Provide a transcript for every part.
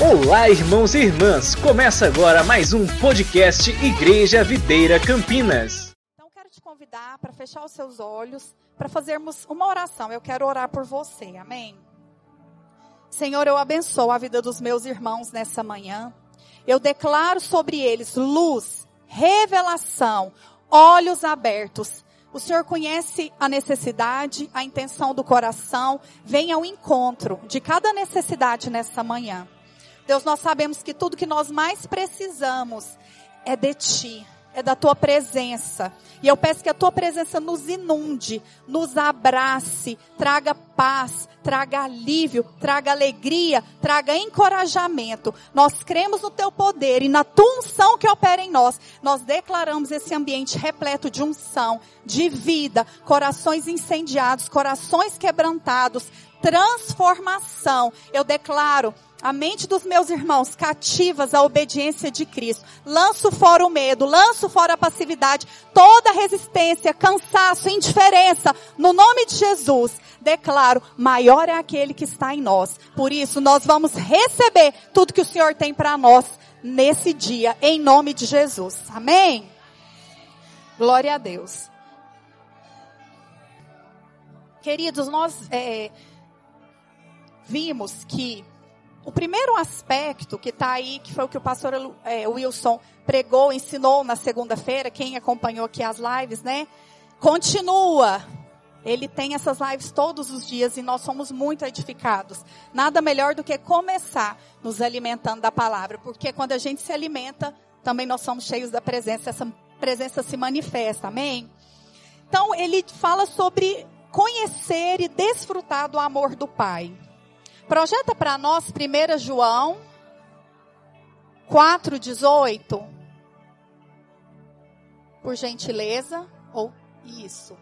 Olá, irmãos e irmãs! Começa agora mais um podcast Igreja Videira Campinas. Então, quero te convidar para fechar os seus olhos, para fazermos uma oração. Eu quero orar por você, amém? Senhor, eu abençoo a vida dos meus irmãos nessa manhã. Eu declaro sobre eles luz, revelação, olhos abertos. O Senhor conhece a necessidade, a intenção do coração. Venha ao encontro de cada necessidade nessa manhã. Deus, nós sabemos que tudo que nós mais precisamos é de Ti, é da Tua presença. E eu peço que a Tua presença nos inunde, nos abrace, traga paz, traga alívio, traga alegria, traga encorajamento. Nós cremos no Teu poder e na Tua unção que opera em nós. Nós declaramos esse ambiente repleto de unção, de vida, corações incendiados, corações quebrantados, transformação. Eu declaro a mente dos meus irmãos cativas à obediência de Cristo. Lanço fora o medo, lanço fora a passividade, toda resistência, cansaço, indiferença. No nome de Jesus, declaro, maior é aquele que está em nós. Por isso, nós vamos receber tudo que o Senhor tem para nós nesse dia, em nome de Jesus. Amém? Glória a Deus. Queridos, nós é, vimos que o primeiro aspecto que está aí, que foi o que o pastor é, Wilson pregou, ensinou na segunda-feira, quem acompanhou aqui as lives, né? Continua. Ele tem essas lives todos os dias e nós somos muito edificados. Nada melhor do que começar nos alimentando da palavra, porque quando a gente se alimenta, também nós somos cheios da presença, essa presença se manifesta, amém? Então, ele fala sobre conhecer e desfrutar do amor do Pai. Projeta para nós 1 João 4,18. Por gentileza. Ou isso.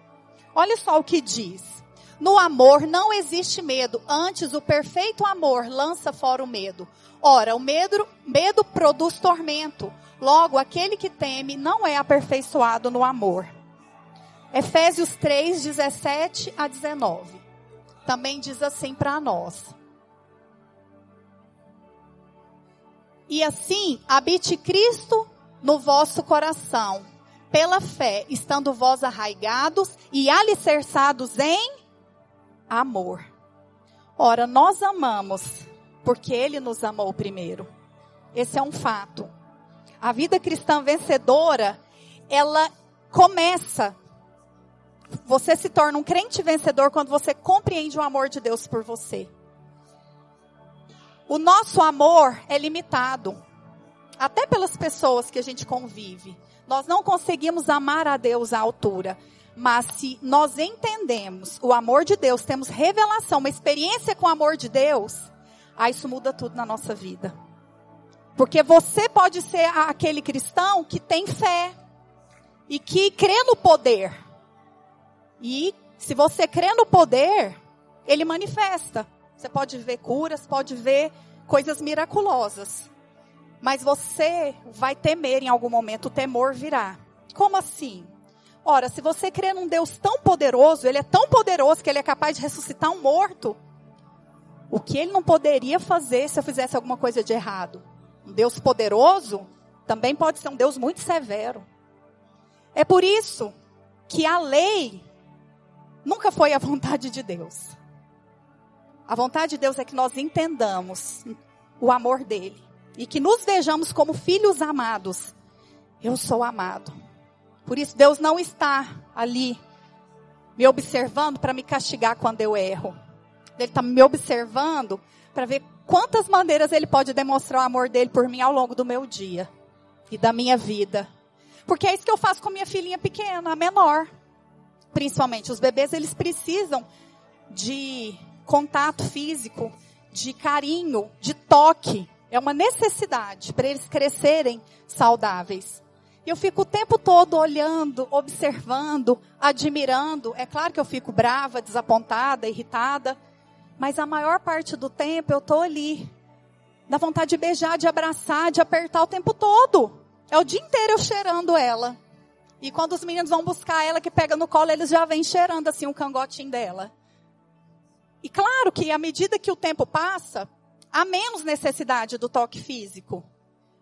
Olha só o que diz. No amor não existe medo, antes o perfeito amor lança fora o medo. Ora, o medo, medo produz tormento. Logo, aquele que teme não é aperfeiçoado no amor. Efésios 3, 17 a 19. Também diz assim para nós. E assim habite Cristo no vosso coração, pela fé, estando vós arraigados e alicerçados em amor. Ora, nós amamos porque Ele nos amou primeiro. Esse é um fato. A vida cristã vencedora, ela começa. Você se torna um crente vencedor quando você compreende o amor de Deus por você. O nosso amor é limitado. Até pelas pessoas que a gente convive. Nós não conseguimos amar a Deus à altura. Mas se nós entendemos o amor de Deus, temos revelação, uma experiência com o amor de Deus, aí isso muda tudo na nossa vida. Porque você pode ser aquele cristão que tem fé e que crê no poder. E se você crê no poder, ele manifesta. Você pode ver curas, pode ver coisas miraculosas. Mas você vai temer em algum momento, o temor virá. Como assim? Ora, se você crê num Deus tão poderoso, ele é tão poderoso que ele é capaz de ressuscitar um morto. O que ele não poderia fazer se eu fizesse alguma coisa de errado? Um Deus poderoso também pode ser um Deus muito severo. É por isso que a lei nunca foi a vontade de Deus. A vontade de Deus é que nós entendamos o amor dele e que nos vejamos como filhos amados. Eu sou amado. Por isso Deus não está ali me observando para me castigar quando eu erro. Ele está me observando para ver quantas maneiras ele pode demonstrar o amor dele por mim ao longo do meu dia e da minha vida. Porque é isso que eu faço com minha filhinha pequena, a menor. Principalmente os bebês, eles precisam de contato físico, de carinho, de toque. É uma necessidade para eles crescerem saudáveis. E eu fico o tempo todo olhando, observando, admirando. É claro que eu fico brava, desapontada, irritada. Mas a maior parte do tempo eu estou ali. Dá vontade de beijar, de abraçar, de apertar o tempo todo. É o dia inteiro eu cheirando ela. E quando os meninos vão buscar ela, que pega no colo, eles já vêm cheirando assim um cangotinho dela. E claro que à medida que o tempo passa, há menos necessidade do toque físico.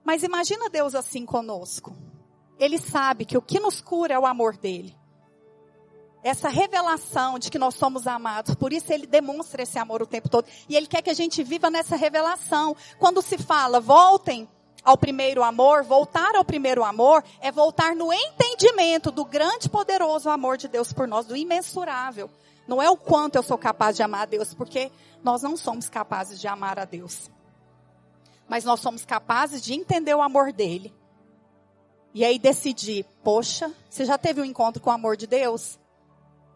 Mas imagina Deus assim conosco. Ele sabe que o que nos cura é o amor dele. Essa revelação de que nós somos amados, por isso ele demonstra esse amor o tempo todo. E ele quer que a gente viva nessa revelação. Quando se fala, voltem ao primeiro amor, voltar ao primeiro amor, é voltar no entendimento do grande poderoso amor de Deus por nós, do imensurável. Não é o quanto eu sou capaz de amar a Deus, porque nós não somos capazes de amar a Deus. Mas nós somos capazes de entender o amor dele. E aí decidir, poxa, você já teve um encontro com o amor de Deus?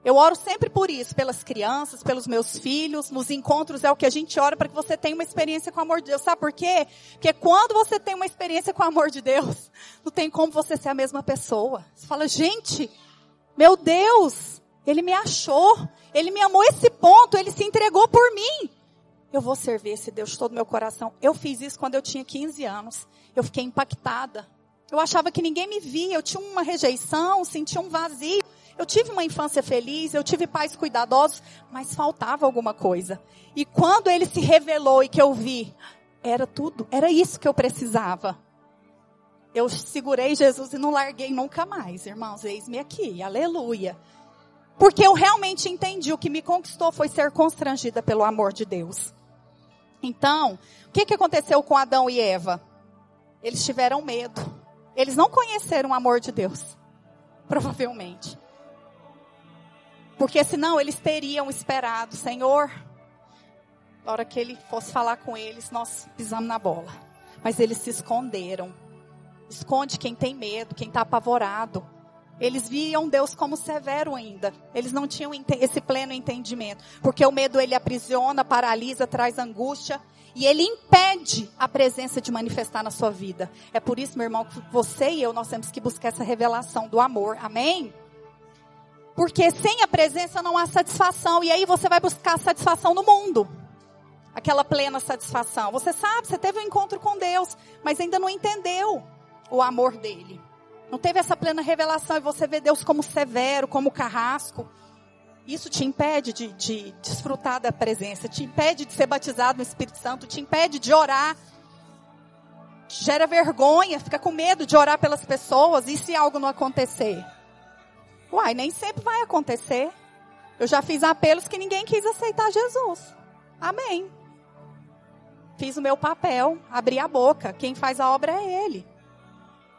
Eu oro sempre por isso, pelas crianças, pelos meus filhos. Nos encontros é o que a gente ora para que você tenha uma experiência com o amor de Deus. Sabe por quê? Porque quando você tem uma experiência com o amor de Deus, não tem como você ser a mesma pessoa. Você fala, gente, meu Deus, ele me achou, ele me amou esse ponto, ele se entregou por mim. Eu vou servir esse Deus de todo meu coração. Eu fiz isso quando eu tinha 15 anos. Eu fiquei impactada. Eu achava que ninguém me via, eu tinha uma rejeição, sentia um vazio. Eu tive uma infância feliz, eu tive pais cuidadosos, mas faltava alguma coisa. E quando ele se revelou e que eu vi, era tudo, era isso que eu precisava. Eu segurei Jesus e não larguei nunca mais, irmãos, eis-me aqui, aleluia. Porque eu realmente entendi, o que me conquistou foi ser constrangida pelo amor de Deus. Então, o que, que aconteceu com Adão e Eva? Eles tiveram medo. Eles não conheceram o amor de Deus. Provavelmente. Porque senão eles teriam esperado, Senhor, na hora que ele fosse falar com eles, nós pisamos na bola. Mas eles se esconderam. Esconde quem tem medo, quem está apavorado. Eles viam Deus como severo ainda. Eles não tinham esse pleno entendimento. Porque o medo ele aprisiona, paralisa, traz angústia. E ele impede a presença de manifestar na sua vida. É por isso, meu irmão, que você e eu, nós temos que buscar essa revelação do amor. Amém? Porque sem a presença não há satisfação. E aí você vai buscar satisfação no mundo. Aquela plena satisfação. Você sabe, você teve um encontro com Deus, mas ainda não entendeu o amor dele. Não teve essa plena revelação e você vê Deus como severo, como carrasco. Isso te impede de, de desfrutar da presença, te impede de ser batizado no Espírito Santo, te impede de orar. Gera vergonha, fica com medo de orar pelas pessoas e se algo não acontecer? Uai, nem sempre vai acontecer. Eu já fiz apelos que ninguém quis aceitar Jesus. Amém. Fiz o meu papel, abri a boca. Quem faz a obra é Ele.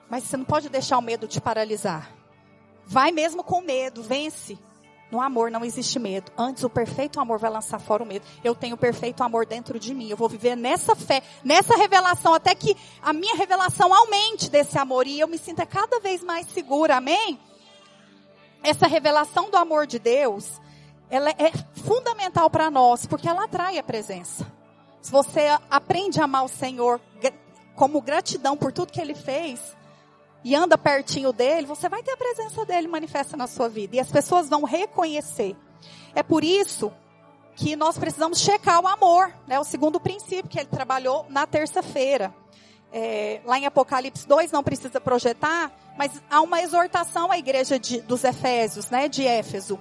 Mas você não pode deixar o medo te paralisar. Vai mesmo com medo, vence. No amor não existe medo. Antes o perfeito amor vai lançar fora o medo. Eu tenho o perfeito amor dentro de mim. Eu vou viver nessa fé, nessa revelação, até que a minha revelação aumente desse amor e eu me sinta cada vez mais segura. Amém? essa revelação do amor de Deus, ela é fundamental para nós, porque ela atrai a presença. Se você aprende a amar o Senhor como gratidão por tudo que Ele fez, e anda pertinho dele, você vai ter a presença dele manifesta na sua vida. E as pessoas vão reconhecer. É por isso que nós precisamos checar o amor, né? O segundo princípio que ele trabalhou na terça-feira é, lá em Apocalipse 2, não precisa projetar, mas há uma exortação à igreja de, dos Efésios, né, de Éfeso.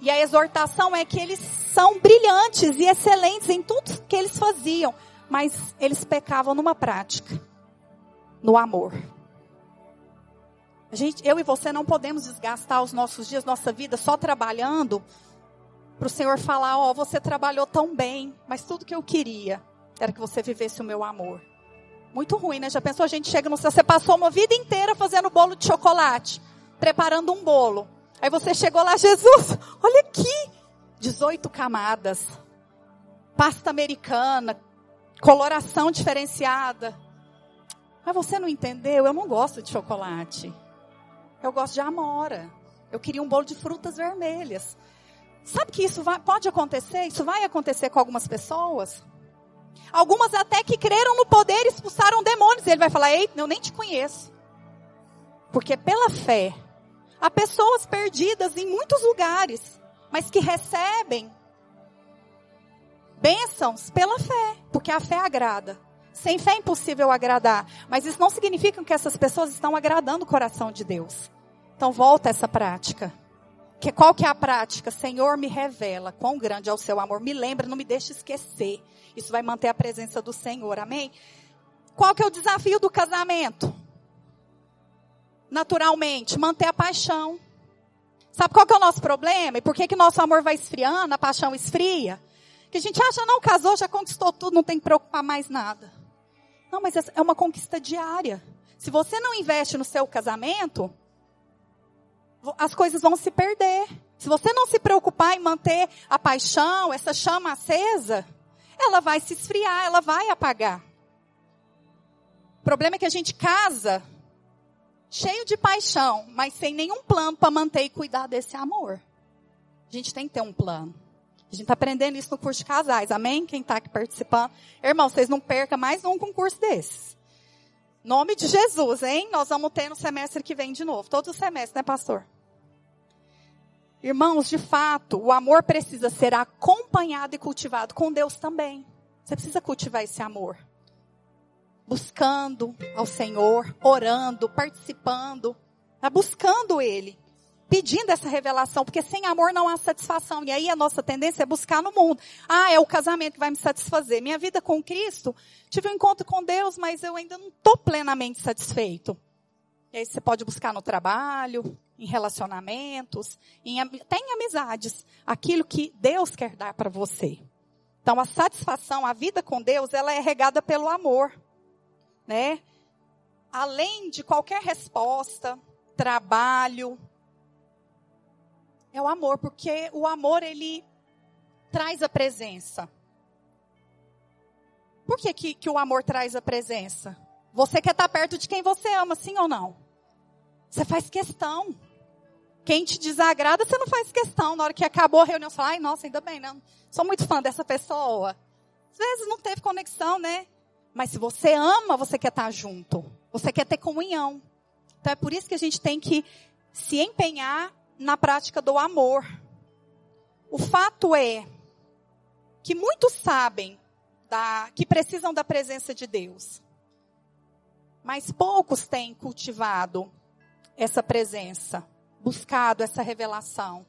E a exortação é que eles são brilhantes e excelentes em tudo que eles faziam, mas eles pecavam numa prática, no amor. A gente, eu e você não podemos desgastar os nossos dias, nossa vida só trabalhando para o Senhor falar, ó, oh, você trabalhou tão bem, mas tudo que eu queria era que você vivesse o meu amor. Muito ruim, né? Já pensou? A gente chega no céu, você passou uma vida inteira fazendo bolo de chocolate, preparando um bolo. Aí você chegou lá, Jesus, olha aqui, 18 camadas, pasta americana, coloração diferenciada. Mas você não entendeu? Eu não gosto de chocolate. Eu gosto de amora. Eu queria um bolo de frutas vermelhas. Sabe que isso vai, pode acontecer? Isso vai acontecer com algumas pessoas? Algumas até que creram no poder expulsaram demônios. Ele vai falar: Ei, eu nem te conheço. Porque pela fé, há pessoas perdidas em muitos lugares, mas que recebem bênçãos pela fé, porque a fé agrada. Sem fé é impossível agradar, mas isso não significa que essas pessoas estão agradando o coração de Deus. Então volta essa prática. Que, qual que é a prática? Senhor, me revela quão grande é o seu amor. Me lembra, não me deixe esquecer. Isso vai manter a presença do Senhor. Amém? Qual que é o desafio do casamento? Naturalmente, manter a paixão. Sabe qual que é o nosso problema? E por que que nosso amor vai esfriando, a paixão esfria? Que a gente acha, não, casou, já conquistou tudo, não tem que preocupar mais nada. Não, mas é uma conquista diária. Se você não investe no seu casamento, as coisas vão se perder. Se você não se preocupar em manter a paixão, essa chama acesa, ela vai se esfriar, ela vai apagar. O problema é que a gente casa cheio de paixão, mas sem nenhum plano para manter e cuidar desse amor. A gente tem que ter um plano. A gente está aprendendo isso no curso de casais, amém? Quem está aqui participando. Irmão, vocês não percam mais um concurso desses. Nome de Jesus, hein? Nós vamos ter no semestre que vem de novo. Todos os semestres, né, pastor? Irmãos, de fato, o amor precisa ser acompanhado e cultivado com Deus também. Você precisa cultivar esse amor buscando ao Senhor, orando, participando, tá buscando Ele, pedindo essa revelação, porque sem amor não há satisfação. E aí a nossa tendência é buscar no mundo. Ah, é o casamento que vai me satisfazer. Minha vida com Cristo, tive um encontro com Deus, mas eu ainda não estou plenamente satisfeito. E aí você pode buscar no trabalho, em relacionamentos, em, até em amizades, aquilo que Deus quer dar para você. Então a satisfação, a vida com Deus, ela é regada pelo amor né? Além de qualquer resposta, trabalho, é o amor, porque o amor ele traz a presença. Por que, que, que o amor traz a presença? Você quer estar perto de quem você ama, sim ou não? Você faz questão. Quem te desagrada, você não faz questão. Na hora que acabou a reunião, você fala, ai, nossa, ainda bem, não. Sou muito fã dessa pessoa. Às vezes não teve conexão, né? Mas se você ama, você quer estar junto. Você quer ter comunhão. Então é por isso que a gente tem que se empenhar na prática do amor. O fato é que muitos sabem da, que precisam da presença de Deus. Mas poucos têm cultivado essa presença, buscado essa revelação.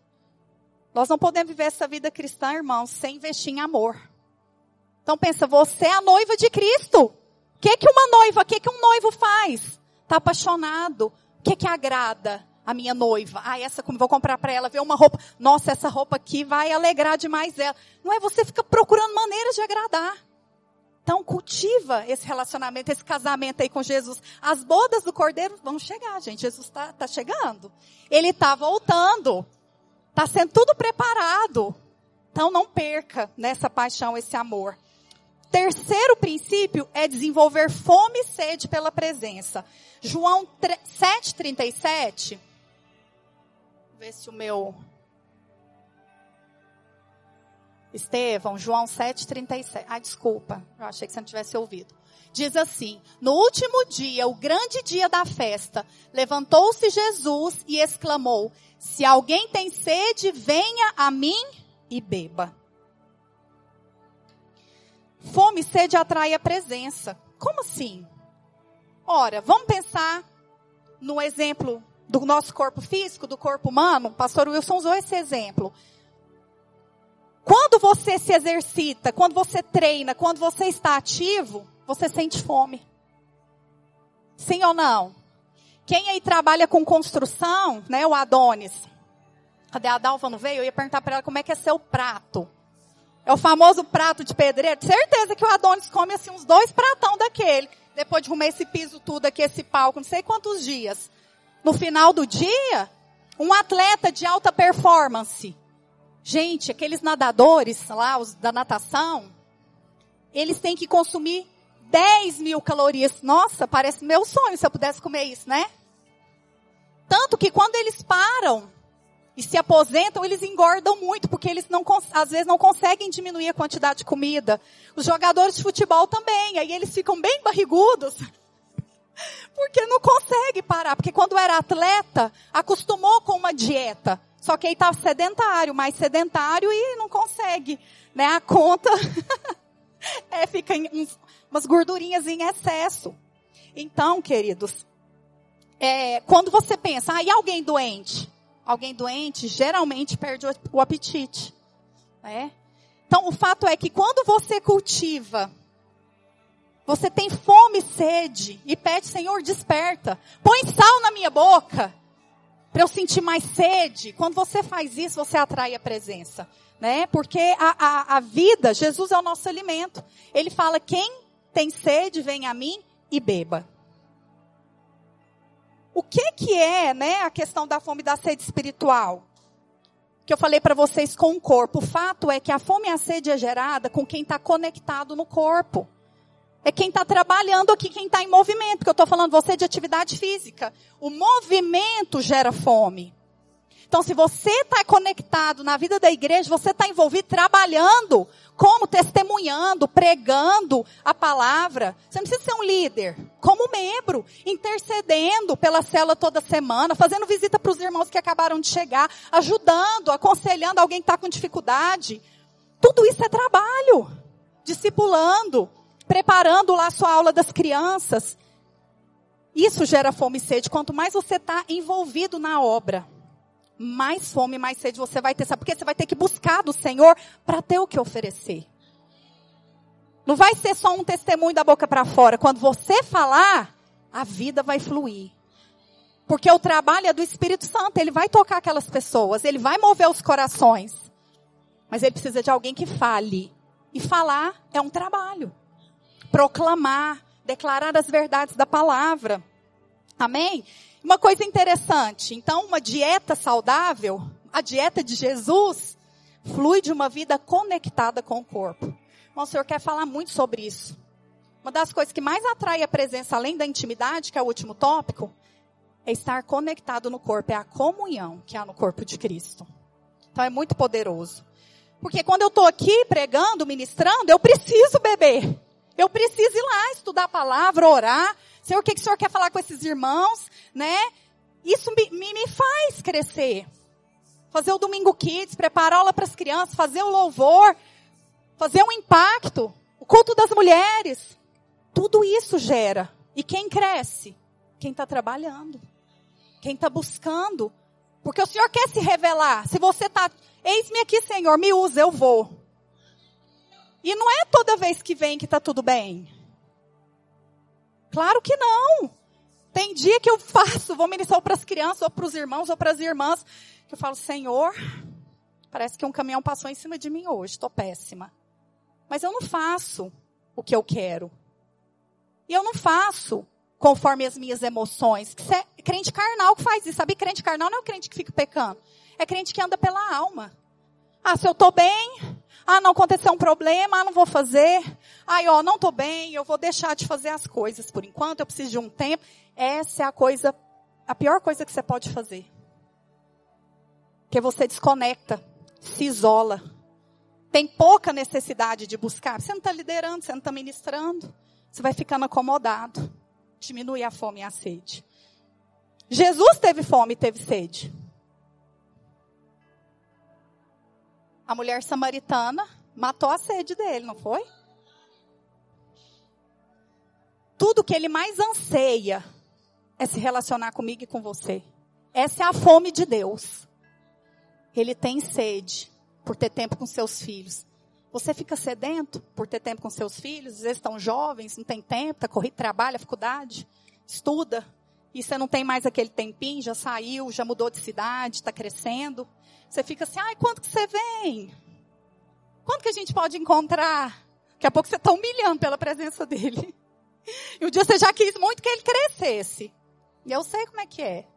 Nós não podemos viver essa vida cristã, irmãos, sem investir em amor. Então pensa, você é a noiva de Cristo. O que que uma noiva, o que que um noivo faz? Está apaixonado. O que que agrada a minha noiva? Ah, essa como vou comprar para ela, ver uma roupa. Nossa, essa roupa aqui vai alegrar demais ela. Não é você fica procurando maneiras de agradar. Então cultiva esse relacionamento, esse casamento aí com Jesus. As bodas do Cordeiro vão chegar, gente. Jesus está tá chegando. Ele está voltando. Está sendo tudo preparado. Então não perca nessa paixão, esse amor. Terceiro princípio é desenvolver fome e sede pela presença. João 7,37. Ver se o meu. Estevão, João 7,37. Ah, desculpa. Eu achei que você não tivesse ouvido. Diz assim: No último dia, o grande dia da festa, levantou-se Jesus e exclamou: Se alguém tem sede, venha a mim e beba. Fome e sede atrai a presença. Como assim? Ora, vamos pensar no exemplo do nosso corpo físico, do corpo humano. O pastor Wilson usou esse exemplo. Quando você se exercita, quando você treina, quando você está ativo, você sente fome. Sim ou não? Quem aí trabalha com construção, né, o Adonis. Cadê a Dalva não veio? Eu ia perguntar para ela como é que é seu prato. É o famoso prato de pedreiro. Certeza que o Adonis come assim uns dois pratão daquele. Depois de arrumar esse piso tudo aqui, esse palco, não sei quantos dias. No final do dia, um atleta de alta performance. Gente, aqueles nadadores lá, os da natação, eles têm que consumir 10 mil calorias. Nossa, parece meu sonho se eu pudesse comer isso, né? Tanto que quando eles param e se aposentam, eles engordam muito, porque eles não, às vezes não conseguem diminuir a quantidade de comida. Os jogadores de futebol também, aí eles ficam bem barrigudos, porque não consegue parar, porque quando era atleta, acostumou com uma dieta, só que aí está sedentário, mais sedentário e não consegue, né? A conta é, fica uns, umas gordurinhas em excesso. Então, queridos, é, quando você pensa, ah, e alguém doente? alguém doente geralmente perde o apetite. Né? Então, o fato é que quando você cultiva, você tem fome e sede e pede, Senhor, desperta. Põe sal na minha boca para eu sentir mais sede. Quando você faz isso, você atrai a presença. Né? Porque a, a, a vida, Jesus é o nosso alimento. Ele fala, quem tem sede, vem a mim e beba. O que que é, né, a questão da fome e da sede espiritual? Que eu falei para vocês com o corpo. O fato é que a fome e a sede é gerada com quem está conectado no corpo. É quem está trabalhando aqui, quem está em movimento. Porque eu estou falando você de atividade física. O movimento gera fome. Então, se você está conectado na vida da igreja, você está envolvido trabalhando, como testemunhando, pregando a palavra. Você não precisa ser um líder, como membro, intercedendo pela cela toda semana, fazendo visita para os irmãos que acabaram de chegar, ajudando, aconselhando alguém que está com dificuldade. Tudo isso é trabalho, discipulando, preparando lá a sua aula das crianças. Isso gera fome e sede. Quanto mais você está envolvido na obra mais fome, mais sede você vai ter. Sabe por quê? Você vai ter que buscar do Senhor para ter o que oferecer. Não vai ser só um testemunho da boca para fora. Quando você falar, a vida vai fluir. Porque o trabalho é do Espírito Santo. Ele vai tocar aquelas pessoas. Ele vai mover os corações. Mas ele precisa de alguém que fale. E falar é um trabalho. Proclamar, declarar as verdades da palavra. Amém? Uma coisa interessante, então uma dieta saudável, a dieta de Jesus, flui de uma vida conectada com o corpo. Bom, o Senhor quer falar muito sobre isso. Uma das coisas que mais atrai a presença, além da intimidade, que é o último tópico, é estar conectado no corpo, é a comunhão que há no corpo de Cristo. Então é muito poderoso. Porque quando eu estou aqui pregando, ministrando, eu preciso beber. Eu preciso ir lá estudar a palavra, orar, Senhor, o que, que o Senhor quer falar com esses irmãos, né? Isso me, me, me faz crescer. Fazer o Domingo Kids, preparar aula para as crianças, fazer o louvor, fazer um impacto, o culto das mulheres. Tudo isso gera. E quem cresce? Quem está trabalhando. Quem está buscando. Porque o Senhor quer se revelar. Se você está, eis-me aqui, Senhor, me usa, eu vou. E não é toda vez que vem que está tudo bem. Claro que não. Tem dia que eu faço, vou ministrar para as crianças, ou para os irmãos, ou para as irmãs, que eu falo, Senhor, parece que um caminhão passou em cima de mim hoje, estou péssima. Mas eu não faço o que eu quero. E eu não faço conforme as minhas emoções. Isso é crente carnal que faz isso, sabe? Crente carnal não é o crente que fica pecando. É crente que anda pela alma. Ah, se eu estou bem, ah, não aconteceu um problema, ah, não vou fazer. Ai, ó, não estou bem, eu vou deixar de fazer as coisas por enquanto, eu preciso de um tempo. Essa é a coisa, a pior coisa que você pode fazer. Porque você desconecta, se isola. Tem pouca necessidade de buscar. Você não está liderando, você não está ministrando. Você vai ficando acomodado. Diminui a fome e a sede. Jesus teve fome e teve sede. A mulher samaritana matou a sede dele, não foi? Tudo que ele mais anseia é se relacionar comigo e com você. Essa é a fome de Deus. Ele tem sede por ter tempo com seus filhos. Você fica sedento por ter tempo com seus filhos? Às vezes estão jovens, não tem tempo, está corrido, trabalha, faculdade, estuda. E você não tem mais aquele tempinho, já saiu, já mudou de cidade, está crescendo. Você fica assim, ai, quanto que você vem? Quanto que a gente pode encontrar? Daqui a pouco você está humilhando pela presença dele. E um dia você já quis muito que ele crescesse. E eu sei como é que é.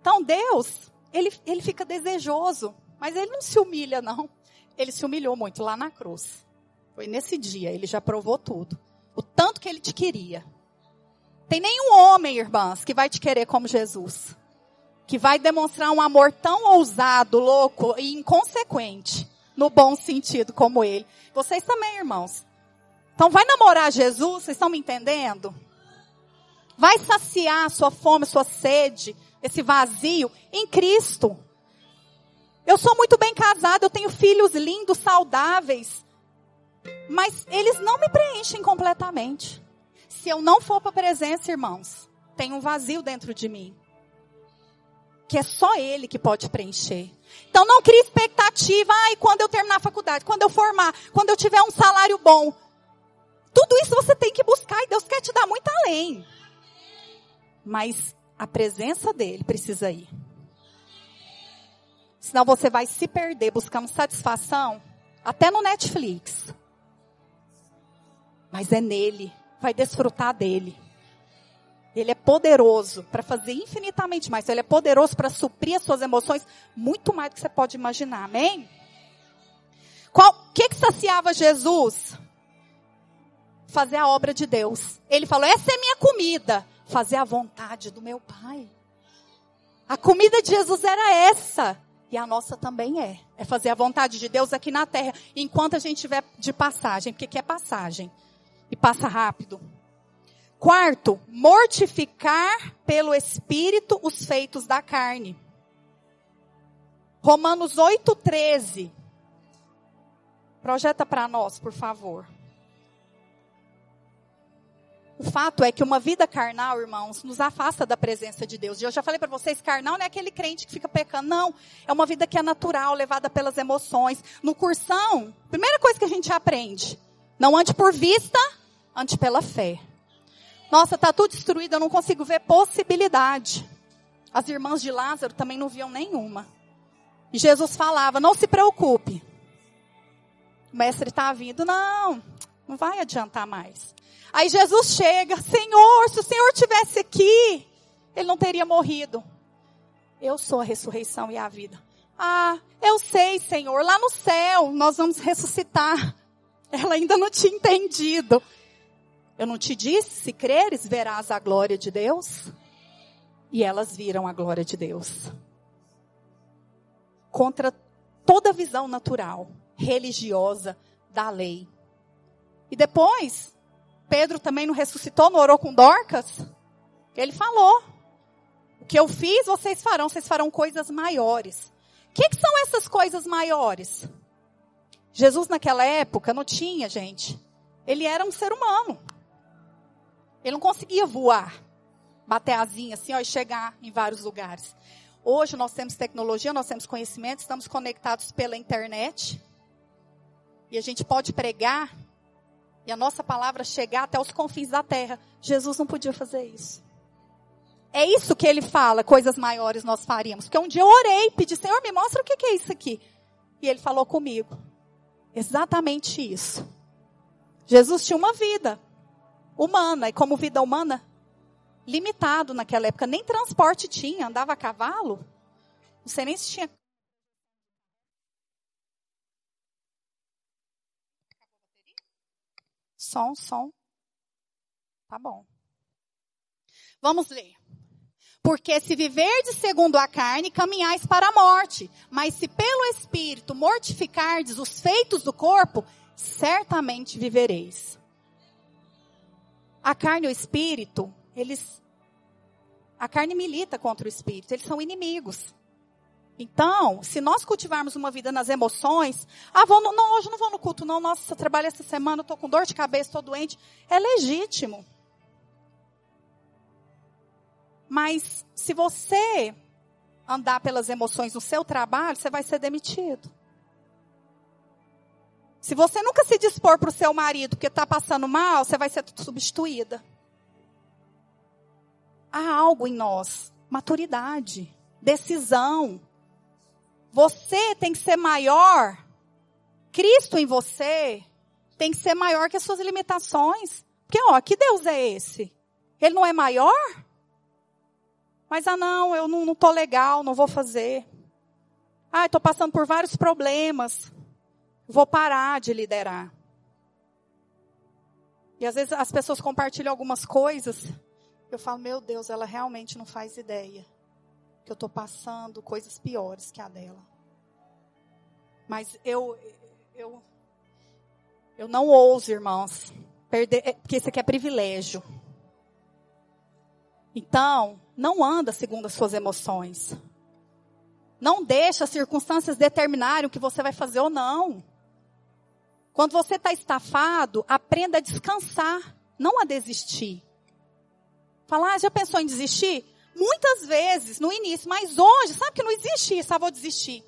Então Deus, ele, ele fica desejoso, mas ele não se humilha não. Ele se humilhou muito lá na cruz. Foi nesse dia, ele já provou tudo. O tanto que ele te queria. Tem nenhum homem, irmãs, que vai te querer como Jesus que vai demonstrar um amor tão ousado, louco e inconsequente, no bom sentido como ele. Vocês também, irmãos. Então vai namorar Jesus, vocês estão me entendendo? Vai saciar sua fome, sua sede, esse vazio em Cristo. Eu sou muito bem casada, eu tenho filhos lindos, saudáveis. Mas eles não me preenchem completamente. Se eu não for para a presença, irmãos, tem um vazio dentro de mim que é só Ele que pode preencher. Então não crie expectativa, ai, quando eu terminar a faculdade, quando eu formar, quando eu tiver um salário bom. Tudo isso você tem que buscar e Deus quer te dar muito além. Mas a presença dele precisa ir. Senão você vai se perder buscando satisfação até no Netflix. Mas é nele, vai desfrutar dele. Ele é poderoso para fazer infinitamente mais. Ele é poderoso para suprir as suas emoções muito mais do que você pode imaginar. Amém? Qual que que saciava Jesus? Fazer a obra de Deus. Ele falou: "Essa é minha comida, fazer a vontade do meu Pai". A comida de Jesus era essa. E a nossa também é. É fazer a vontade de Deus aqui na terra, enquanto a gente estiver de passagem, porque que é passagem. E passa rápido. Quarto, mortificar pelo Espírito os feitos da carne. Romanos 8,13. Projeta para nós, por favor. O fato é que uma vida carnal, irmãos, nos afasta da presença de Deus. E eu já falei para vocês, carnal não é aquele crente que fica pecando, não. É uma vida que é natural, levada pelas emoções. No cursão, primeira coisa que a gente aprende, não ande por vista, ande pela fé. Nossa, tá tudo destruído, eu não consigo ver possibilidade. As irmãs de Lázaro também não viam nenhuma. E Jesus falava: "Não se preocupe. O mestre está vindo, não, não vai adiantar mais. Aí Jesus chega, Senhor, se o Senhor tivesse aqui, ele não teria morrido. Eu sou a ressurreição e a vida. Ah, eu sei, Senhor, lá no céu nós vamos ressuscitar. Ela ainda não tinha entendido. Eu não te disse, se creres, verás a glória de Deus? E elas viram a glória de Deus. Contra toda visão natural, religiosa da lei. E depois, Pedro também não ressuscitou, não orou com Dorcas? Ele falou: O que eu fiz, vocês farão, vocês farão coisas maiores. O que, que são essas coisas maiores? Jesus naquela época não tinha, gente. Ele era um ser humano. Ele não conseguia voar, bater asinha assim, ó, e chegar em vários lugares. Hoje nós temos tecnologia, nós temos conhecimento, estamos conectados pela internet. E a gente pode pregar e a nossa palavra chegar até os confins da terra. Jesus não podia fazer isso. É isso que ele fala, coisas maiores nós faríamos. Porque um dia eu orei, pedi, Senhor, me mostra o que é isso aqui. E ele falou comigo. Exatamente isso. Jesus tinha uma vida humana, e como vida humana, limitado naquela época. Nem transporte tinha, andava a cavalo. Não sei nem se tinha Som, som. Tá bom. Vamos ler. Porque se viverdes segundo a carne, caminhais para a morte. Mas se pelo Espírito mortificardes os feitos do corpo, certamente vivereis. A carne e o Espírito, eles. A carne milita contra o Espírito, eles são inimigos. Então, se nós cultivarmos uma vida nas emoções, ah, vou no, não, hoje não vou no culto, não, nossa, trabalho essa semana, estou com dor de cabeça, estou doente, é legítimo. Mas se você andar pelas emoções no seu trabalho, você vai ser demitido. Se você nunca se dispor para o seu marido porque está passando mal, você vai ser substituída. Há algo em nós, maturidade, decisão, você tem que ser maior. Cristo em você tem que ser maior que as suas limitações. Porque, ó, que Deus é esse? Ele não é maior? Mas, ah, não, eu não, não tô legal, não vou fazer. Ah, estou passando por vários problemas. Vou parar de liderar. E às vezes as pessoas compartilham algumas coisas. Eu falo, meu Deus, ela realmente não faz ideia que eu estou passando coisas piores que a dela. Mas eu, eu, eu não ouso, irmãos, perder, é, porque isso aqui é privilégio. Então, não anda segundo as suas emoções. Não deixa as circunstâncias determinarem o que você vai fazer ou não. Quando você está estafado, aprenda a descansar, não a desistir. Falar, ah, já pensou em desistir? Muitas vezes, no início, mas hoje, sabe que não existe isso, ah, vou desistir.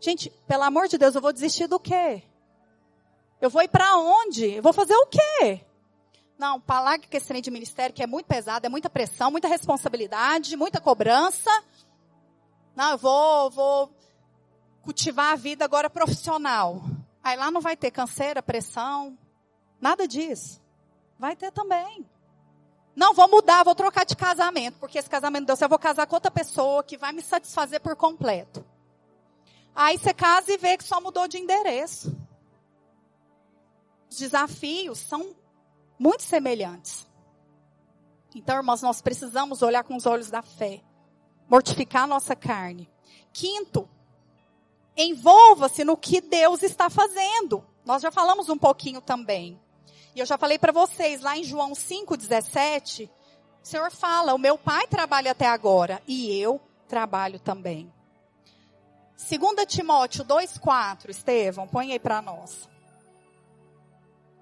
Gente, pelo amor de Deus, eu vou desistir do quê? Eu vou ir para onde? Eu vou fazer o quê? Não, falar que esse trem de ministério que é muito pesado, é muita pressão, muita responsabilidade, muita cobrança. Não, eu vou, vou cultivar a vida agora profissional. Aí lá não vai ter canseira, pressão, nada disso. Vai ter também. Não, vou mudar, vou trocar de casamento, porque esse casamento deu certo, eu vou casar com outra pessoa que vai me satisfazer por completo. Aí você casa e vê que só mudou de endereço. Os desafios são muito semelhantes. Então, irmãos, nós precisamos olhar com os olhos da fé, mortificar a nossa carne. Quinto, envolva-se no que Deus está fazendo. Nós já falamos um pouquinho também. E eu já falei para vocês, lá em João 5,17, o Senhor fala, o meu pai trabalha até agora e eu trabalho também. 2 Timóteo 2,4, Estevão, põe aí para nós.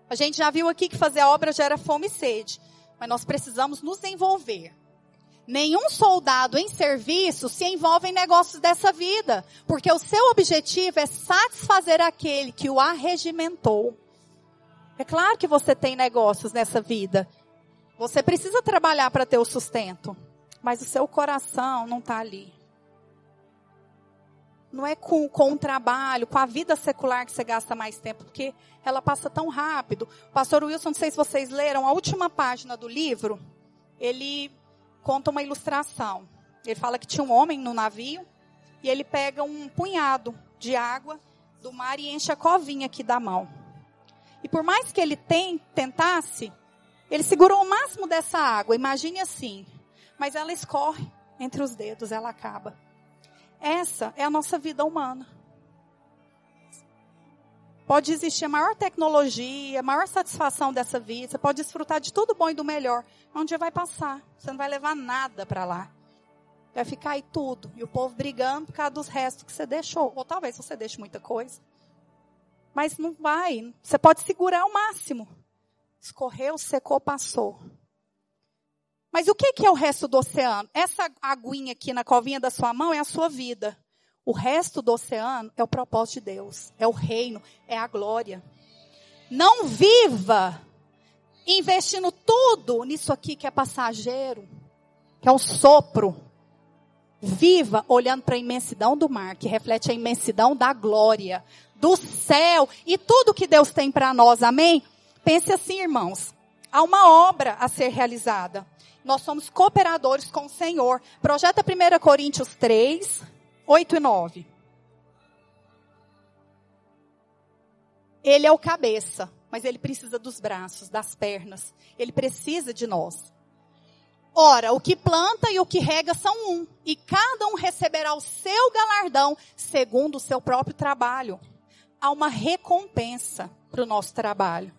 A gente já viu aqui que fazer a obra gera fome e sede, mas nós precisamos nos envolver. Nenhum soldado em serviço se envolve em negócios dessa vida, porque o seu objetivo é satisfazer aquele que o arregimentou. É claro que você tem negócios nessa vida. Você precisa trabalhar para ter o sustento. Mas o seu coração não está ali. Não é com, com o trabalho, com a vida secular que você gasta mais tempo, porque ela passa tão rápido. O pastor Wilson, não sei se vocês leram, a última página do livro, ele conta uma ilustração. Ele fala que tinha um homem no navio e ele pega um punhado de água do mar e enche a covinha aqui da mão. E por mais que ele tem, tentasse, ele segurou o máximo dessa água, imagine assim. Mas ela escorre entre os dedos, ela acaba. Essa é a nossa vida humana. Pode existir a maior tecnologia, a maior satisfação dessa vida, você pode desfrutar de tudo bom e do melhor. Um dia vai passar, você não vai levar nada para lá. Vai ficar aí tudo. E o povo brigando por causa dos restos que você deixou. Ou talvez você deixe muita coisa. Mas não vai. Você pode segurar o máximo. Escorreu, secou, passou. Mas o que é o resto do oceano? Essa aguinha aqui na covinha da sua mão é a sua vida. O resto do oceano é o propósito de Deus, é o reino, é a glória. Não viva investindo tudo nisso aqui que é passageiro, que é um sopro. Viva olhando para a imensidão do mar, que reflete a imensidão da glória, do céu e tudo que Deus tem para nós, amém? Pense assim, irmãos. Há uma obra a ser realizada. Nós somos cooperadores com o Senhor. Projeta 1 Coríntios 3, 8 e 9. Ele é o cabeça, mas ele precisa dos braços, das pernas. Ele precisa de nós. Ora, o que planta e o que rega são um, e cada um receberá o seu galardão segundo o seu próprio trabalho há uma recompensa para o nosso trabalho.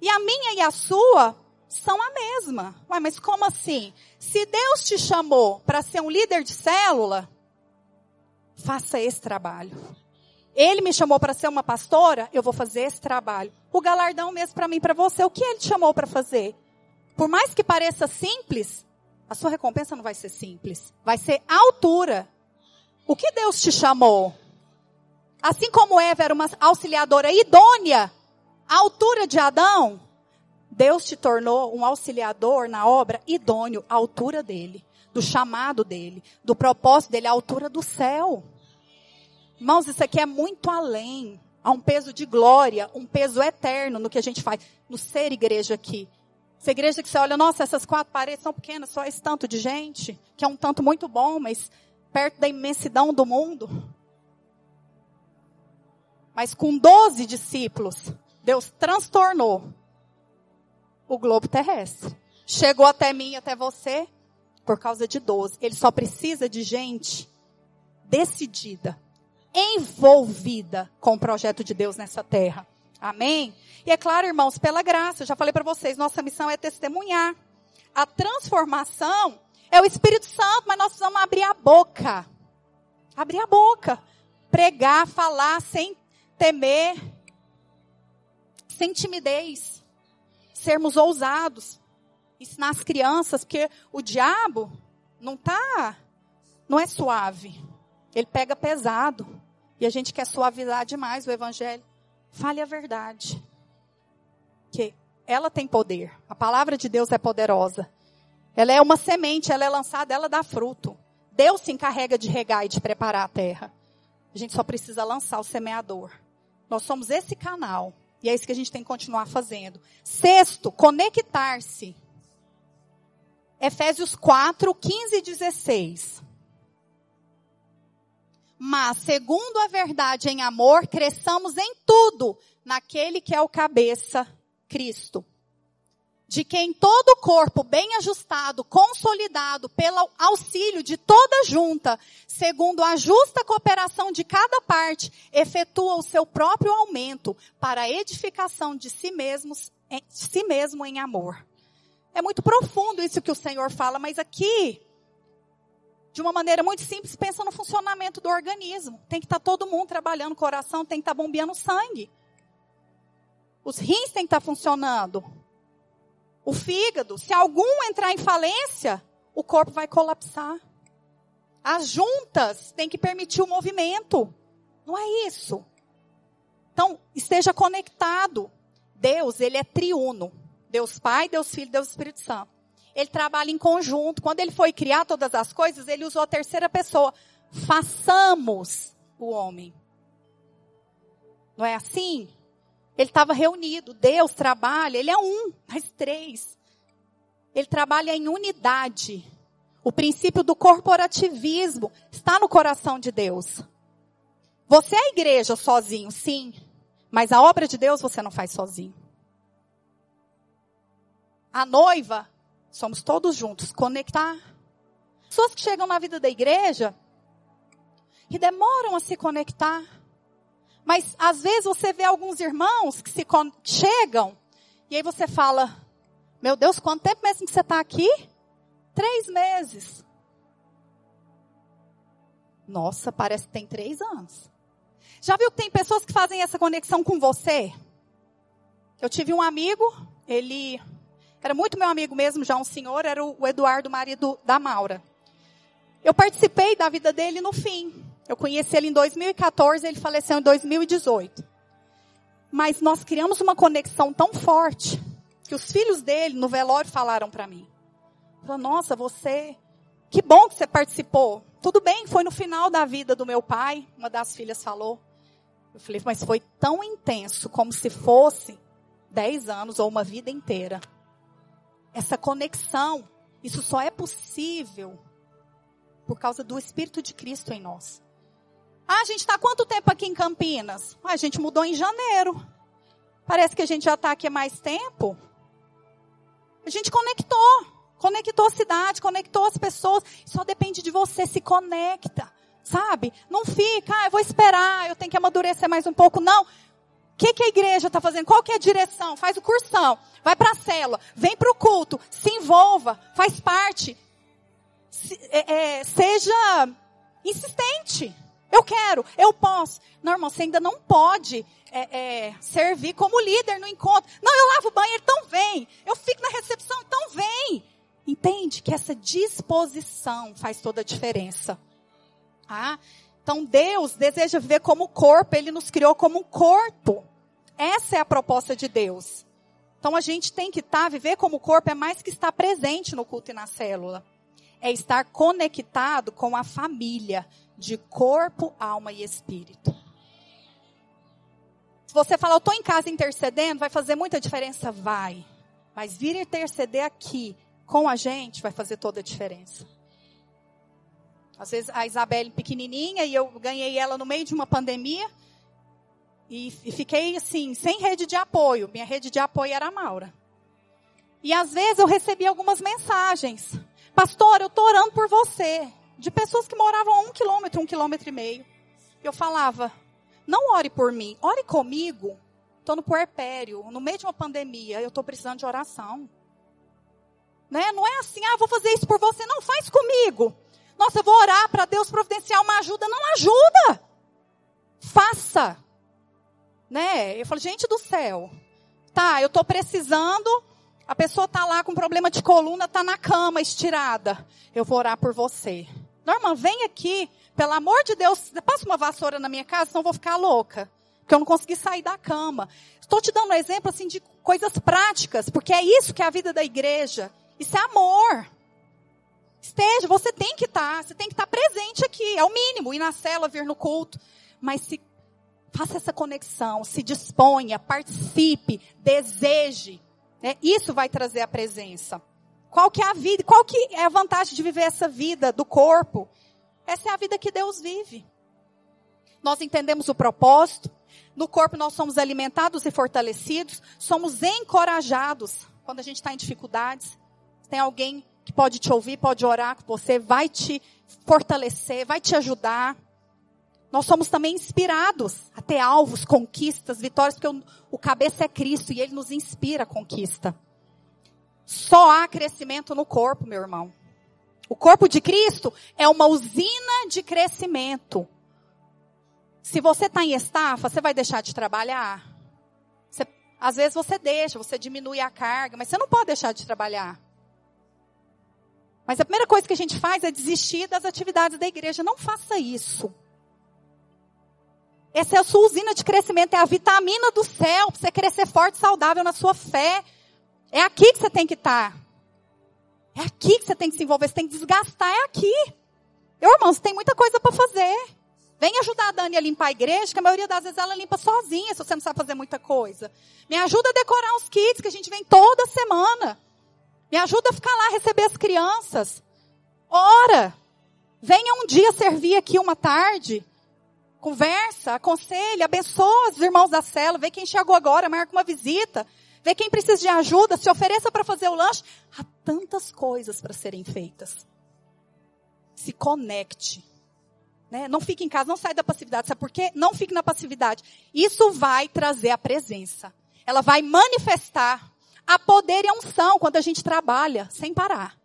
E a minha e a sua são a mesma. Ué, mas como assim? Se Deus te chamou para ser um líder de célula, faça esse trabalho. Ele me chamou para ser uma pastora, eu vou fazer esse trabalho. O galardão mesmo para mim, para você, o que ele te chamou para fazer? Por mais que pareça simples, a sua recompensa não vai ser simples, vai ser altura. O que Deus te chamou? Assim como Eva era uma auxiliadora idônea à altura de Adão, Deus te tornou um auxiliador na obra idôneo à altura dele, do chamado dele, do propósito dele, à altura do céu. Irmãos, isso aqui é muito além. Há um peso de glória, um peso eterno no que a gente faz, no ser igreja aqui. Essa igreja que você olha, nossa, essas quatro paredes são pequenas, só esse tanto de gente, que é um tanto muito bom, mas perto da imensidão do mundo. Mas com 12 discípulos, Deus transtornou o globo terrestre. Chegou até mim até você por causa de 12. Ele só precisa de gente decidida, envolvida com o projeto de Deus nessa terra. Amém? E é claro, irmãos, pela graça, eu já falei para vocês, nossa missão é testemunhar. A transformação é o Espírito Santo, mas nós precisamos abrir a boca. Abrir a boca. Pregar, falar sem temer, sem timidez, sermos ousados, ensinar as crianças, porque o diabo, não tá, não é suave. Ele pega pesado. E a gente quer suavizar demais o evangelho. Fale a verdade. Que ela tem poder. A palavra de Deus é poderosa. Ela é uma semente, ela é lançada, ela dá fruto. Deus se encarrega de regar e de preparar a terra. A gente só precisa lançar o semeador. Nós somos esse canal. E é isso que a gente tem que continuar fazendo. Sexto, conectar-se. Efésios 4, 15 e 16. Mas, segundo a verdade em amor, cresçamos em tudo naquele que é o cabeça, Cristo de quem todo o corpo bem ajustado, consolidado pelo auxílio de toda junta, segundo a justa cooperação de cada parte, efetua o seu próprio aumento para a edificação de si mesmos, de si mesmo em amor. É muito profundo isso que o Senhor fala, mas aqui, de uma maneira muito simples, pensa no funcionamento do organismo. Tem que estar todo mundo trabalhando, o coração tem que estar bombeando sangue. Os rins têm que estar funcionando o fígado. Se algum entrar em falência, o corpo vai colapsar. As juntas têm que permitir o movimento. Não é isso. Então, esteja conectado. Deus, ele é triuno. Deus Pai, Deus Filho, Deus Espírito Santo. Ele trabalha em conjunto. Quando ele foi criar todas as coisas, ele usou a terceira pessoa. Façamos o homem. Não é assim? Ele estava reunido. Deus trabalha, ele é um, mas três. Ele trabalha em unidade. O princípio do corporativismo está no coração de Deus. Você é a igreja sozinho, sim. Mas a obra de Deus você não faz sozinho. A noiva, somos todos juntos. Conectar. Pessoas que chegam na vida da igreja e demoram a se conectar. Mas às vezes você vê alguns irmãos que se chegam e aí você fala: Meu Deus, quanto tempo mesmo que você está aqui? Três meses. Nossa, parece que tem três anos. Já viu que tem pessoas que fazem essa conexão com você? Eu tive um amigo, ele era muito meu amigo mesmo, já um senhor, era o Eduardo, marido da Maura. Eu participei da vida dele no fim. Eu conheci ele em 2014, ele faleceu em 2018. Mas nós criamos uma conexão tão forte que os filhos dele no velório falaram para mim. Falaram, Nossa, você, que bom que você participou. Tudo bem, foi no final da vida do meu pai, uma das filhas falou. Eu falei, mas foi tão intenso como se fosse 10 anos ou uma vida inteira. Essa conexão, isso só é possível por causa do Espírito de Cristo em nós. Ah, a gente está quanto tempo aqui em Campinas? Ah, a gente mudou em janeiro. Parece que a gente já está aqui há mais tempo. A gente conectou. Conectou a cidade, conectou as pessoas. Só depende de você, se conecta. Sabe? Não fica, ah, eu vou esperar, eu tenho que amadurecer mais um pouco. Não. O que, que a igreja está fazendo? Qual que é a direção? Faz o cursão, vai para a célula, vem para o culto, se envolva, faz parte. Se, é, é, seja insistente. Eu quero, eu posso. Não, irmão, você ainda não pode é, é, servir como líder no encontro. Não, eu lavo o banheiro, então vem. Eu fico na recepção, então vem. Entende que essa disposição faz toda a diferença. Ah, então Deus deseja viver como corpo, Ele nos criou como um corpo. Essa é a proposta de Deus. Então a gente tem que estar, tá, viver como corpo é mais que estar presente no culto e na célula. É estar conectado com a família, de corpo, alma e espírito. Se você falar, eu estou em casa intercedendo, vai fazer muita diferença? Vai. Mas vir interceder aqui com a gente vai fazer toda a diferença. Às vezes a Isabelle pequenininha e eu ganhei ela no meio de uma pandemia e, e fiquei assim, sem rede de apoio. Minha rede de apoio era a Maura. E às vezes eu recebi algumas mensagens. Pastor, eu estou orando por você de pessoas que moravam a um quilômetro, um quilômetro e meio. Eu falava, não ore por mim, ore comigo. Estou no puerpério, no meio de uma pandemia, eu estou precisando de oração. Né? Não é assim, ah, vou fazer isso por você. Não, faz comigo. Nossa, eu vou orar para Deus providenciar uma ajuda. Não ajuda. Faça. Né? Eu falo, gente do céu. Tá, eu estou precisando A pessoa está lá com problema de coluna, está na cama estirada. Eu vou orar por você. Norma, vem aqui. Pelo amor de Deus, passa uma vassoura na minha casa, senão eu vou ficar louca. Porque eu não consegui sair da cama. Estou te dando um exemplo assim de coisas práticas, porque é isso que é a vida da igreja. Isso é amor. Esteja, você tem que estar, tá, você tem que estar tá presente aqui, é o mínimo, ir na cela, vir no culto. Mas se faça essa conexão, se disponha, participe, deseje. Né? Isso vai trazer a presença. Qual que é a vida? Qual que é a vantagem de viver essa vida do corpo? Essa é a vida que Deus vive. Nós entendemos o propósito. No corpo nós somos alimentados e fortalecidos. Somos encorajados quando a gente está em dificuldades. Tem alguém que pode te ouvir, pode orar com você, vai te fortalecer, vai te ajudar. Nós somos também inspirados a ter alvos, conquistas, vitórias, porque o, o cabeça é Cristo e ele nos inspira a conquista. Só há crescimento no corpo, meu irmão. O corpo de Cristo é uma usina de crescimento. Se você está em estafa, você vai deixar de trabalhar. Você, às vezes você deixa, você diminui a carga, mas você não pode deixar de trabalhar. Mas a primeira coisa que a gente faz é desistir das atividades da igreja. Não faça isso. Essa é a sua usina de crescimento, é a vitamina do céu, para você crescer forte e saudável na sua fé. É aqui que você tem que estar. Tá. É aqui que você tem que se envolver, você tem que desgastar, é aqui. Eu, irmãos, tem muita coisa para fazer. Vem ajudar a Dani a limpar a igreja, que a maioria das vezes ela limpa sozinha, se você não sabe fazer muita coisa. Me ajuda a decorar os kits que a gente vem toda semana. Me ajuda a ficar lá, receber as crianças. Ora, venha um dia servir aqui uma tarde. Conversa, aconselha, abençoa os irmãos da cela, vê quem chegou agora, marca uma visita. Vê quem precisa de ajuda, se ofereça para fazer o lanche. Há tantas coisas para serem feitas. Se conecte. Né? Não fique em casa, não saia da passividade. Sabe por quê? Não fique na passividade. Isso vai trazer a presença. Ela vai manifestar a poder e a unção quando a gente trabalha sem parar.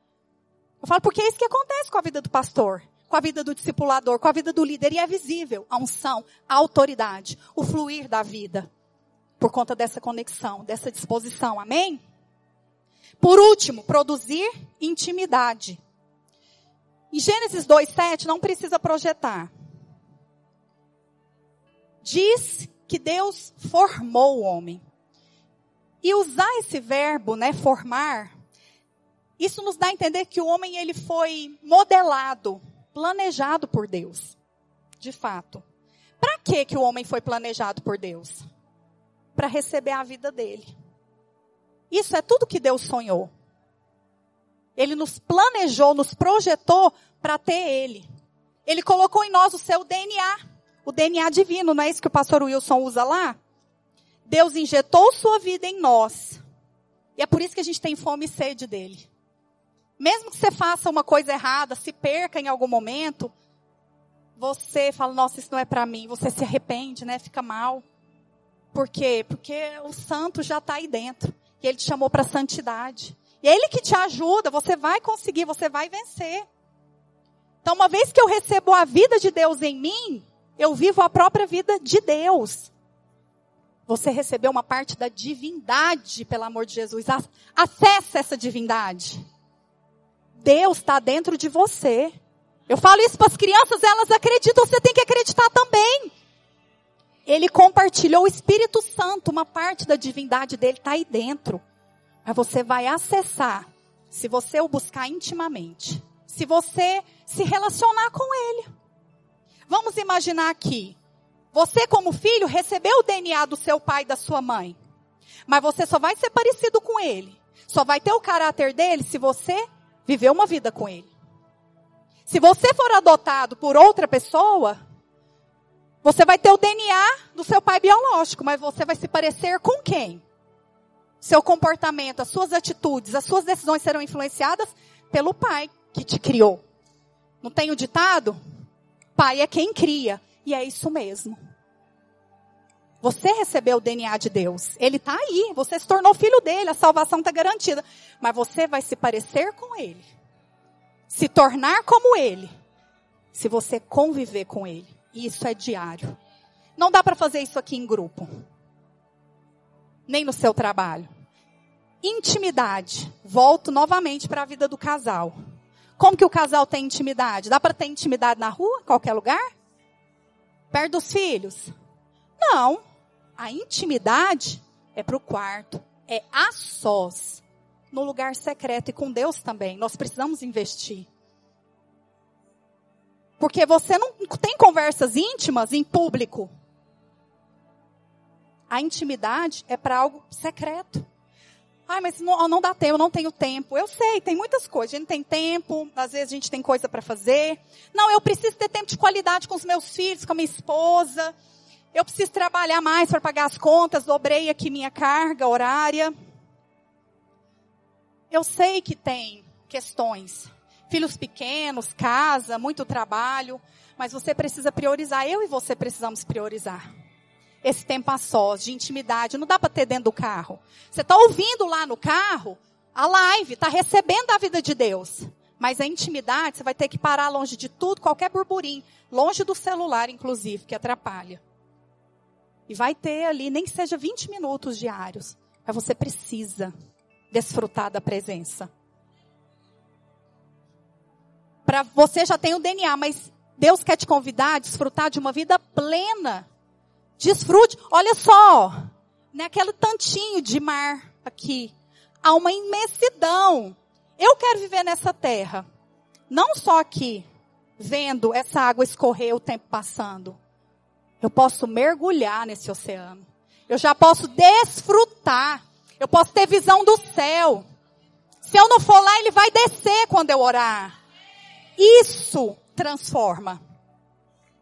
Eu falo porque é isso que acontece com a vida do pastor, com a vida do discipulador, com a vida do líder, e é visível a unção, a autoridade, o fluir da vida, por conta dessa conexão, dessa disposição, amém? Por último, produzir intimidade. Em Gênesis 2,7, não precisa projetar. Diz que Deus formou o homem. E usar esse verbo, né, formar, isso nos dá a entender que o homem ele foi modelado, planejado por Deus. De fato. Para que que o homem foi planejado por Deus? Para receber a vida dele. Isso é tudo que Deus sonhou. Ele nos planejou, nos projetou para ter ele. Ele colocou em nós o seu DNA, o DNA divino, não é isso que o pastor Wilson usa lá? Deus injetou sua vida em nós. E é por isso que a gente tem fome e sede dele. Mesmo que você faça uma coisa errada, se perca em algum momento, você fala, nossa, isso não é para mim. Você se arrepende, né? Fica mal. Por quê? Porque o santo já está aí dentro. E ele te chamou para santidade. E é ele que te ajuda, você vai conseguir, você vai vencer. Então, uma vez que eu recebo a vida de Deus em mim, eu vivo a própria vida de Deus. Você recebeu uma parte da divindade, pelo amor de Jesus. Acesse essa divindade. Deus está dentro de você. Eu falo isso para as crianças, elas acreditam, você tem que acreditar também. Ele compartilhou o Espírito Santo, uma parte da divindade dele está aí dentro. Mas você vai acessar se você o buscar intimamente. Se você se relacionar com ele. Vamos imaginar aqui você, como filho, recebeu o DNA do seu pai e da sua mãe. Mas você só vai ser parecido com ele. Só vai ter o caráter dele se você viver uma vida com ele. Se você for adotado por outra pessoa, você vai ter o DNA do seu pai biológico, mas você vai se parecer com quem? Seu comportamento, as suas atitudes, as suas decisões serão influenciadas pelo pai que te criou. Não tem o ditado? Pai é quem cria. E é isso mesmo. Você recebeu o DNA de Deus. Ele está aí. Você se tornou filho dele. A salvação está garantida. Mas você vai se parecer com ele. Se tornar como ele. Se você conviver com ele. E isso é diário. Não dá para fazer isso aqui em grupo. Nem no seu trabalho. Intimidade. Volto novamente para a vida do casal. Como que o casal tem intimidade? Dá para ter intimidade na rua, em qualquer lugar? Perto dos filhos? Não. A intimidade é para o quarto, é a sós, no lugar secreto e com Deus também. Nós precisamos investir. Porque você não tem conversas íntimas em público. A intimidade é para algo secreto. Ai, mas não, não dá tempo, eu não tenho tempo. Eu sei, tem muitas coisas. A gente tem tempo, às vezes a gente tem coisa para fazer. Não, eu preciso ter tempo de qualidade com os meus filhos, com a minha esposa. Eu preciso trabalhar mais para pagar as contas, dobrei aqui minha carga horária. Eu sei que tem questões filhos pequenos, casa, muito trabalho, mas você precisa priorizar. Eu e você precisamos priorizar. Esse tempo a sós, de intimidade, não dá para ter dentro do carro. Você está ouvindo lá no carro a live, está recebendo a vida de Deus. Mas a intimidade, você vai ter que parar longe de tudo, qualquer burburinho. Longe do celular, inclusive, que atrapalha. E vai ter ali, nem que seja 20 minutos diários. Mas você precisa desfrutar da presença para você já tem o DNA, mas Deus quer te convidar a desfrutar de uma vida plena. Desfrute. Olha só, naquele tantinho de mar aqui, há uma imensidão. Eu quero viver nessa terra, não só aqui, vendo essa água escorrer o tempo passando. Eu posso mergulhar nesse oceano. Eu já posso desfrutar. Eu posso ter visão do céu. Se eu não for lá, ele vai descer quando eu orar. Isso transforma.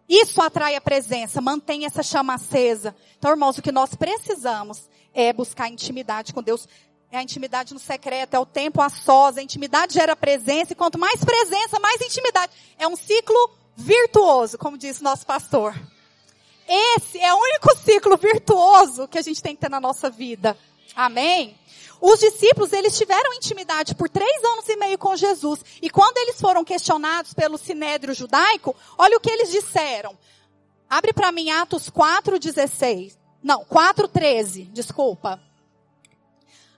Isso atrai a presença, mantém essa chama acesa. Então, irmãos, o que nós precisamos é buscar intimidade com Deus. É a intimidade no secreto, é o tempo a sós. A intimidade gera presença, e quanto mais presença, mais intimidade. É um ciclo virtuoso, como disse nosso pastor. Esse é o único ciclo virtuoso que a gente tem que ter na nossa vida. Amém? Os discípulos, eles tiveram intimidade por três anos e meio com Jesus. E quando eles foram questionados pelo sinédrio judaico, olha o que eles disseram. Abre para mim Atos 4:16. Não, 4:13, desculpa.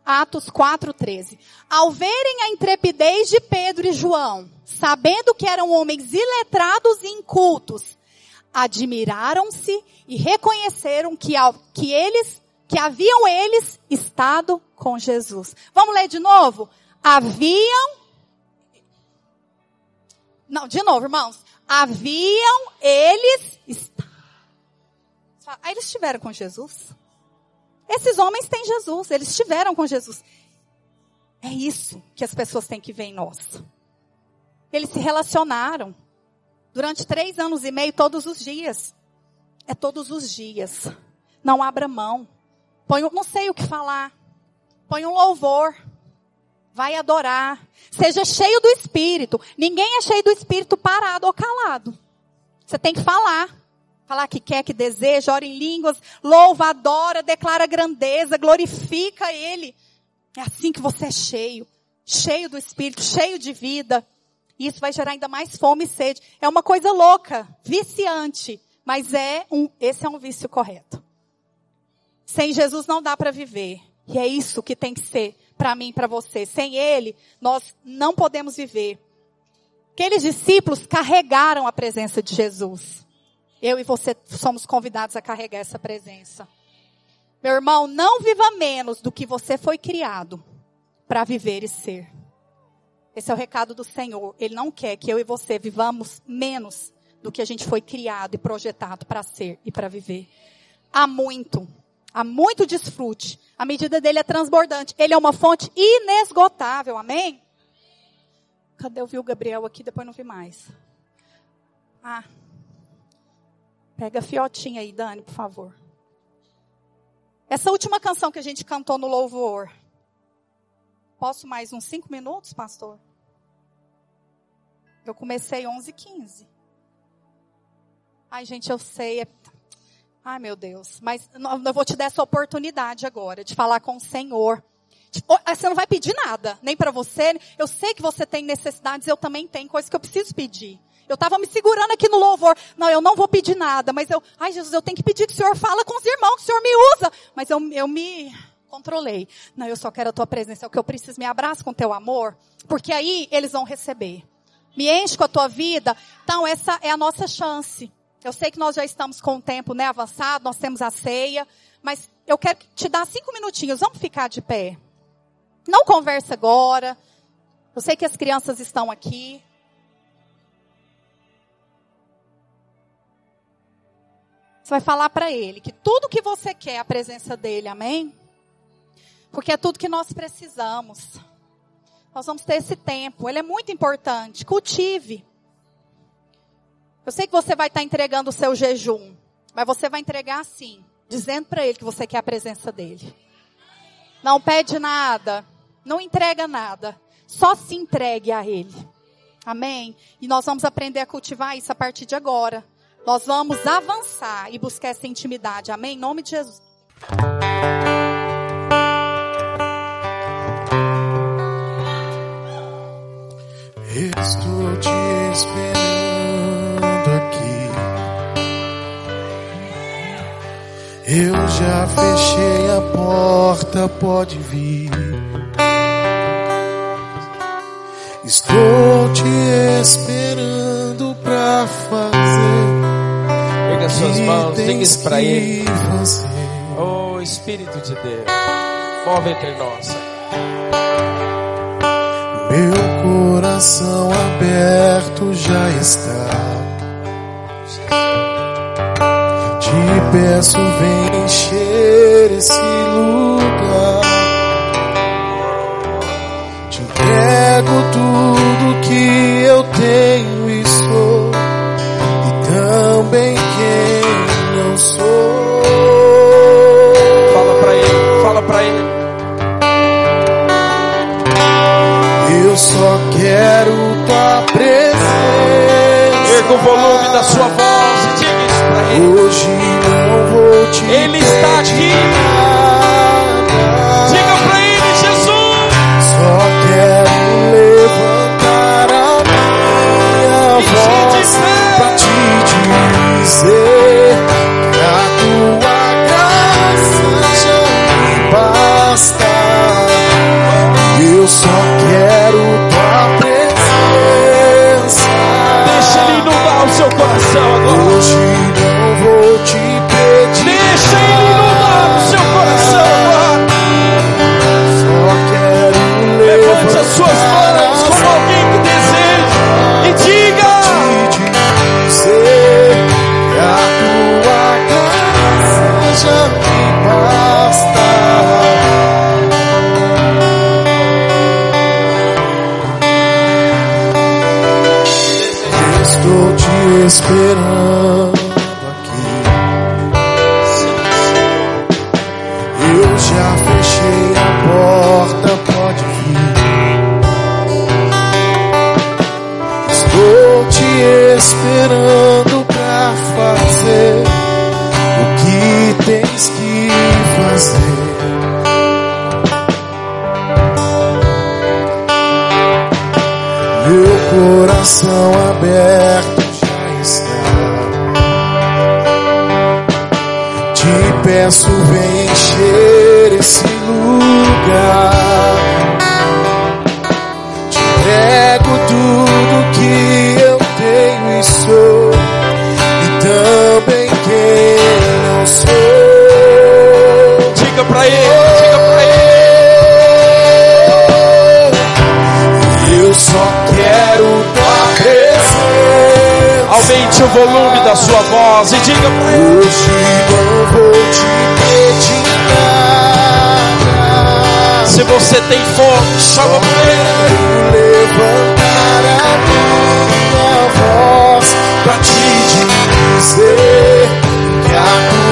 Atos 4:13. Ao verem a intrepidez de Pedro e João, sabendo que eram homens iletrados e incultos, admiraram-se e reconheceram que, que eles que haviam eles estado com Jesus. Vamos ler de novo? Haviam. Não, de novo, irmãos. Haviam eles. Aí eles estiveram com Jesus. Esses homens têm Jesus, eles estiveram com Jesus. É isso que as pessoas têm que ver em nós. Eles se relacionaram durante três anos e meio, todos os dias. É todos os dias. Não abra mão. Põe, não sei o que falar. Põe um louvor. Vai adorar. Seja cheio do Espírito. Ninguém é cheio do Espírito parado ou calado. Você tem que falar. Falar que quer, que deseja, ora em línguas, louva, adora, declara grandeza, glorifica Ele. É assim que você é cheio. Cheio do Espírito, cheio de vida. E isso vai gerar ainda mais fome e sede. É uma coisa louca, viciante. Mas é um, esse é um vício correto. Sem Jesus não dá para viver. E é isso que tem que ser para mim para você. Sem Ele, nós não podemos viver. Aqueles discípulos carregaram a presença de Jesus. Eu e você somos convidados a carregar essa presença. Meu irmão, não viva menos do que você foi criado para viver e ser. Esse é o recado do Senhor. Ele não quer que eu e você vivamos menos do que a gente foi criado e projetado para ser e para viver. Há muito Há muito desfrute. A medida dele é transbordante. Ele é uma fonte inesgotável. Amém? Cadê eu vi o Gabriel aqui? Depois não vi mais. Ah. Pega a fiotinha aí, Dani, por favor. Essa última canção que a gente cantou no louvor. Posso mais uns cinco minutos, pastor? Eu comecei 11 15 Ai, gente, eu sei. É Ai, meu Deus. Mas eu vou te dar essa oportunidade agora de falar com o Senhor. Ah, você não vai pedir nada, nem para você. Eu sei que você tem necessidades, eu também tenho coisas que eu preciso pedir. Eu estava me segurando aqui no louvor. Não, eu não vou pedir nada, mas eu, ai Jesus, eu tenho que pedir que o Senhor fala com os irmãos, que o Senhor me usa. Mas eu, eu me controlei. Não, eu só quero a tua presença, é o que eu preciso. Me abraça com teu amor, porque aí eles vão receber. Me enche com a tua vida. Então, essa é a nossa chance. Eu sei que nós já estamos com o tempo né, avançado, nós temos a ceia, mas eu quero te dar cinco minutinhos. Vamos ficar de pé. Não conversa agora. Eu sei que as crianças estão aqui. Você vai falar para ele que tudo que você quer é a presença dele, amém? Porque é tudo que nós precisamos. Nós vamos ter esse tempo, ele é muito importante. Cultive. Eu sei que você vai estar entregando o seu jejum, mas você vai entregar assim, dizendo para ele que você quer a presença dele. Não pede nada, não entrega nada, só se entregue a ele. Amém? E nós vamos aprender a cultivar isso a partir de agora. Nós vamos avançar e buscar essa intimidade. Amém? Em nome de Jesus. Estou te esperando Eu já fechei a porta, pode vir. Estou te esperando pra fazer. Pega suas mãos, diga isso para que Ele. fazer. Oh Espírito de Deus, move entre nós. Meu coração aberto já está. Te peço, vem encher esse lugar. Te entrego tudo que eu tenho e sou, e também quem não sou. Fala para Ele, fala para Ele. Eu só quero tua presença. Erga o volume da sua voz Ele está aqui. Diga para Ele, Jesus. Só quero levantar a minha E te voz dizer. pra te dizer que a tua graça já me basta. Eu só quero tua presença. Deixa Ele inundar o seu coração agora. Hoje não vou te esperando aqui. Eu já fechei a porta, pode vir. Estou te esperando pra fazer o que tens que fazer. Meu coração aberto peço, vem encher esse lugar. Te entrego tudo que eu tenho e sou, e também quem não sou. Diga para Ele, diga para Ele. Eu só quero tua presença. Aumente o volume da sua voz e diga para Ele. Hoje não vou te pedir nada. Se você tem fome, chama para Ele. Levantar a minha voz pra te dizer que a